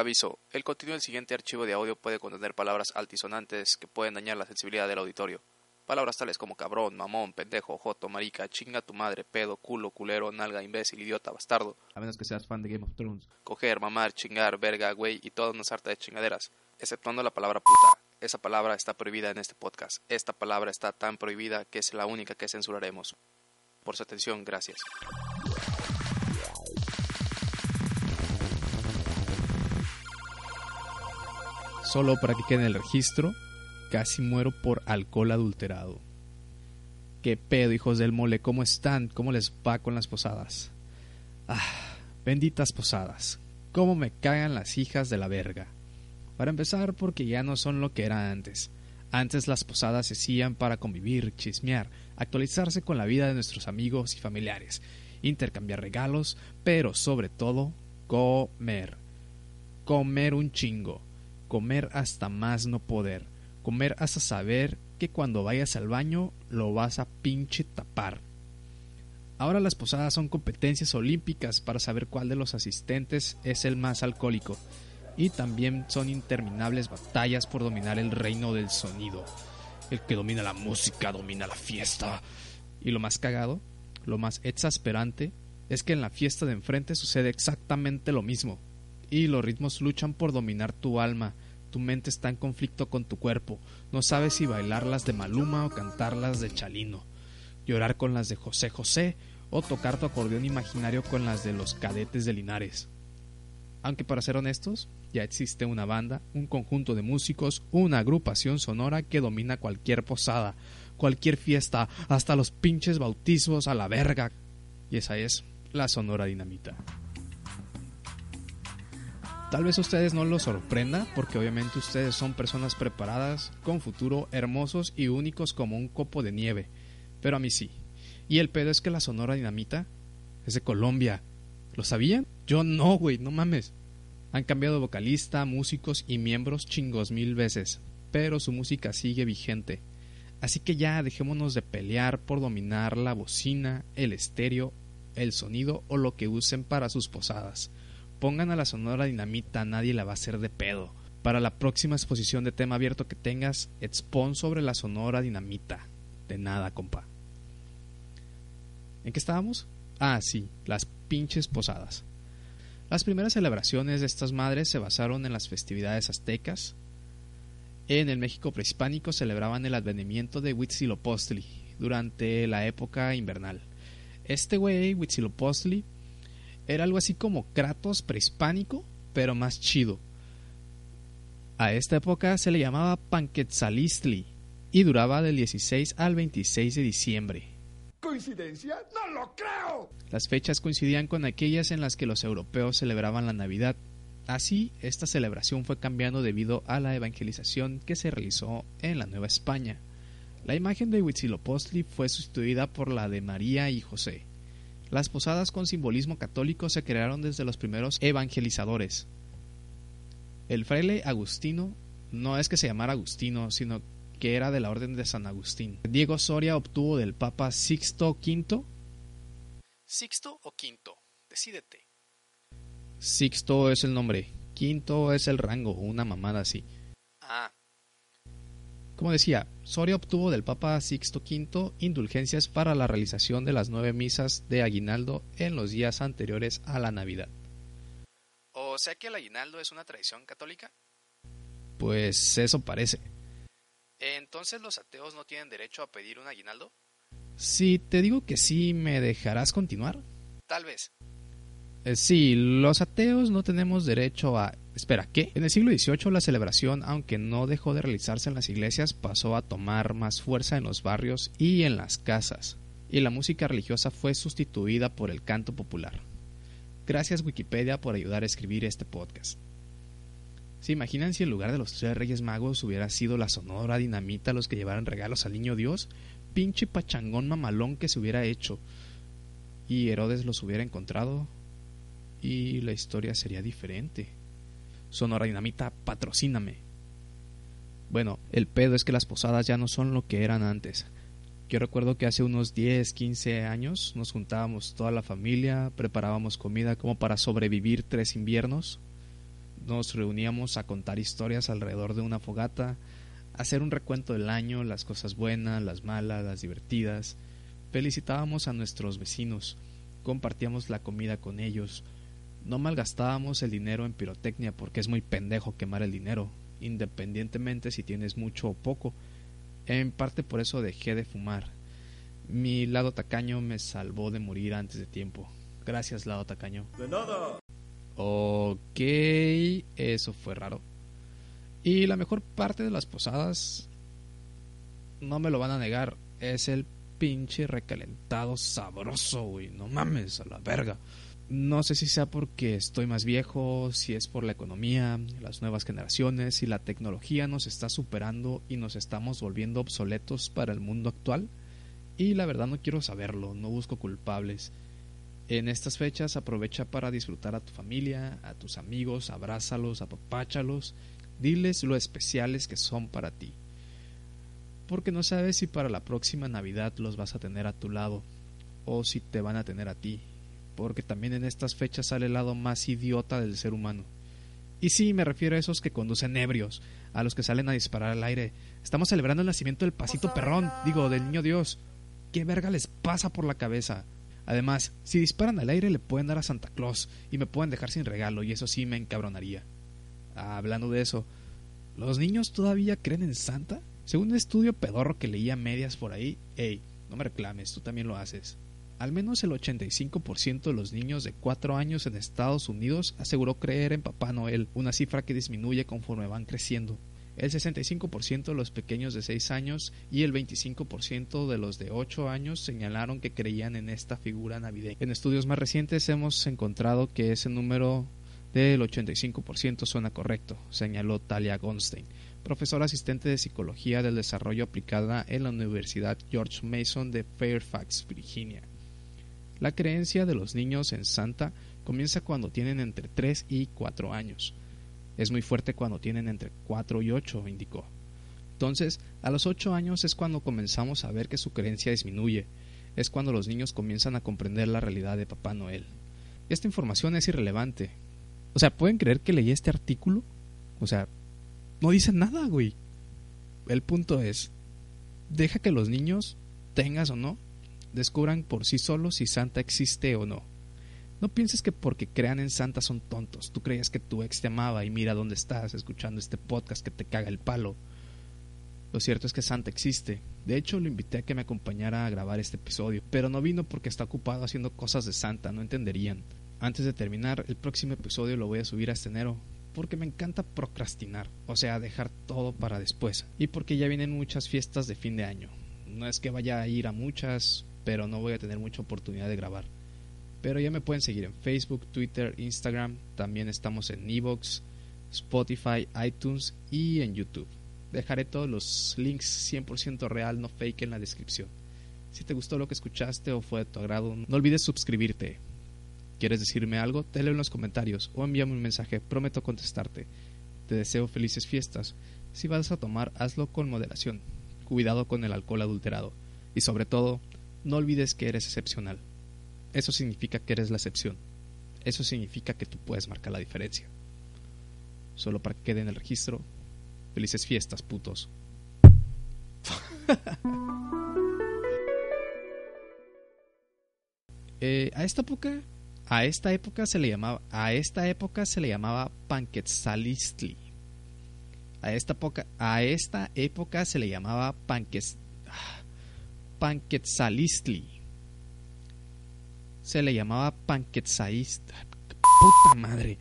Aviso, el contenido del siguiente archivo de audio puede contener palabras altisonantes que pueden dañar la sensibilidad del auditorio. Palabras tales como cabrón, mamón, pendejo, joto, marica, chinga tu madre, pedo, culo, culero, nalga, imbécil, idiota, bastardo. A menos que seas fan de Game of Thrones. Coger, mamar, chingar, verga, güey y toda una sarta de chingaderas, exceptuando la palabra puta. Esa palabra está prohibida en este podcast. Esta palabra está tan prohibida que es la única que censuraremos. Por su atención, gracias. Solo para que quede en el registro, casi muero por alcohol adulterado. ¿Qué pedo, hijos del mole? ¿Cómo están? ¿Cómo les va con las posadas? Ah, benditas posadas. ¿Cómo me cagan las hijas de la verga? Para empezar, porque ya no son lo que eran antes. Antes las posadas se hacían para convivir, chismear, actualizarse con la vida de nuestros amigos y familiares, intercambiar regalos, pero sobre todo, comer. Comer un chingo. Comer hasta más no poder comer hasta saber que cuando vayas al baño lo vas a pinche tapar. Ahora las posadas son competencias olímpicas para saber cuál de los asistentes es el más alcohólico. Y también son interminables batallas por dominar el reino del sonido. El que domina la música domina la fiesta. Y lo más cagado, lo más exasperante, es que en la fiesta de enfrente sucede exactamente lo mismo. Y los ritmos luchan por dominar tu alma tu mente está en conflicto con tu cuerpo. No sabes si bailarlas de Maluma o cantarlas de Chalino. Llorar con las de José José o tocar tu acordeón imaginario con las de los cadetes de Linares. Aunque para ser honestos, ya existe una banda, un conjunto de músicos, una agrupación sonora que domina cualquier posada, cualquier fiesta, hasta los pinches bautismos a la verga. Y esa es la Sonora Dinamita. Tal vez a ustedes no los sorprenda, porque obviamente ustedes son personas preparadas, con futuro, hermosos y únicos como un copo de nieve. Pero a mí sí. Y el pedo es que la Sonora Dinamita es de Colombia. ¿Lo sabían? Yo no, güey, no mames. Han cambiado de vocalista, músicos y miembros chingos mil veces, pero su música sigue vigente. Así que ya dejémonos de pelear por dominar la bocina, el estéreo, el sonido o lo que usen para sus posadas. Pongan a la Sonora Dinamita, nadie la va a hacer de pedo. Para la próxima exposición de tema abierto que tengas, expon sobre la Sonora Dinamita. De nada, compa. ¿En qué estábamos? Ah, sí, las pinches posadas. Las primeras celebraciones de estas madres se basaron en las festividades aztecas. En el México prehispánico celebraban el advenimiento de Huitzilopochtli durante la época invernal. Este güey, Huitzilopochtli, era algo así como Kratos prehispánico, pero más chido. A esta época se le llamaba Panquetzalistli y duraba del 16 al 26 de diciembre. ¿Coincidencia? ¡No lo creo! Las fechas coincidían con aquellas en las que los europeos celebraban la Navidad. Así, esta celebración fue cambiando debido a la evangelización que se realizó en la Nueva España. La imagen de Huitzilopochtli fue sustituida por la de María y José. Las posadas con simbolismo católico se crearon desde los primeros evangelizadores. El fraile Agustino no es que se llamara Agustino, sino que era de la orden de San Agustín. Diego Soria obtuvo del Papa Sixto V. ¿Sixto o quinto? Decídete. Sixto es el nombre, quinto es el rango, una mamada así. Ah, como decía, Soria obtuvo del Papa Sixto V indulgencias para la realización de las nueve misas de aguinaldo en los días anteriores a la Navidad. ¿O sea que el aguinaldo es una tradición católica? Pues eso parece. ¿Entonces los ateos no tienen derecho a pedir un aguinaldo? Si te digo que sí, ¿me dejarás continuar? Tal vez. Eh, sí, los ateos no tenemos derecho a... Espera, ¿qué? En el siglo XVIII la celebración, aunque no dejó de realizarse en las iglesias, pasó a tomar más fuerza en los barrios y en las casas, y la música religiosa fue sustituida por el canto popular. Gracias Wikipedia por ayudar a escribir este podcast. ¿Se imaginan si en lugar de los tres reyes magos hubiera sido la sonora dinamita los que llevaran regalos al niño Dios? Pinche pachangón mamalón que se hubiera hecho. Y Herodes los hubiera encontrado y la historia sería diferente. Sonora Dinamita, patrocíname. Bueno, el pedo es que las posadas ya no son lo que eran antes. Yo recuerdo que hace unos 10, 15 años nos juntábamos toda la familia, preparábamos comida como para sobrevivir tres inviernos. Nos reuníamos a contar historias alrededor de una fogata, hacer un recuento del año, las cosas buenas, las malas, las divertidas. Felicitábamos a nuestros vecinos, compartíamos la comida con ellos. No malgastábamos el dinero en pirotecnia porque es muy pendejo quemar el dinero, independientemente si tienes mucho o poco. En parte por eso dejé de fumar. Mi lado tacaño me salvó de morir antes de tiempo. Gracias, lado tacaño. De nada. Ok, eso fue raro. Y la mejor parte de las posadas, no me lo van a negar, es el pinche recalentado sabroso, güey. No mames, a la verga. No sé si sea porque estoy más viejo, si es por la economía, las nuevas generaciones, si la tecnología nos está superando y nos estamos volviendo obsoletos para el mundo actual. Y la verdad no quiero saberlo, no busco culpables. En estas fechas aprovecha para disfrutar a tu familia, a tus amigos, abrázalos, apapáchalos, diles lo especiales que son para ti. Porque no sabes si para la próxima Navidad los vas a tener a tu lado o si te van a tener a ti porque también en estas fechas sale el lado más idiota del ser humano. Y sí, me refiero a esos que conducen ebrios, a los que salen a disparar al aire. Estamos celebrando el nacimiento del pasito perrón, digo, del niño Dios. ¿Qué verga les pasa por la cabeza? Además, si disparan al aire le pueden dar a Santa Claus y me pueden dejar sin regalo y eso sí me encabronaría. hablando de eso, ¿los niños todavía creen en Santa? Según un estudio pedorro que leía medias por ahí, ey, no me reclames, tú también lo haces. Al menos el 85% de los niños de 4 años en Estados Unidos aseguró creer en Papá Noel, una cifra que disminuye conforme van creciendo. El 65% de los pequeños de 6 años y el 25% de los de 8 años señalaron que creían en esta figura navideña. En estudios más recientes hemos encontrado que ese número del 85% suena correcto, señaló Talia Gonstein, profesora asistente de Psicología del Desarrollo aplicada en la Universidad George Mason de Fairfax, Virginia. La creencia de los niños en Santa comienza cuando tienen entre 3 y 4 años. Es muy fuerte cuando tienen entre 4 y 8, indicó. Entonces, a los 8 años es cuando comenzamos a ver que su creencia disminuye, es cuando los niños comienzan a comprender la realidad de Papá Noel. Esta información es irrelevante. O sea, ¿pueden creer que leí este artículo? O sea, no dicen nada, güey. El punto es, deja que los niños, tengas o no, descubran por sí solos si Santa existe o no. No pienses que porque crean en Santa son tontos. Tú creías que tu ex te amaba y mira dónde estás escuchando este podcast que te caga el palo. Lo cierto es que Santa existe. De hecho, lo invité a que me acompañara a grabar este episodio, pero no vino porque está ocupado haciendo cosas de Santa, no entenderían. Antes de terminar, el próximo episodio lo voy a subir a este enero, porque me encanta procrastinar, o sea, dejar todo para después, y porque ya vienen muchas fiestas de fin de año. No es que vaya a ir a muchas, pero no voy a tener mucha oportunidad de grabar. Pero ya me pueden seguir en Facebook, Twitter, Instagram, también estamos en Evox, Spotify, iTunes y en YouTube. Dejaré todos los links 100% real, no fake en la descripción. Si te gustó lo que escuchaste o fue de tu agrado, no olvides suscribirte. ¿Quieres decirme algo? Te leo en los comentarios o envíame un mensaje, prometo contestarte. Te deseo felices fiestas. Si vas a tomar, hazlo con moderación. Cuidado con el alcohol adulterado. Y sobre todo, no olvides que eres excepcional. Eso significa que eres la excepción. Eso significa que tú puedes marcar la diferencia. Solo para que quede en el registro. Felices fiestas, putos. Eh, a esta época, a esta época se le llamaba, a esta época se le llamaba Panquetzalistli. A esta época, a esta época se le llamaba Panquez, Panquetzalistli. Se le llamaba Panquetzalist. Puta madre.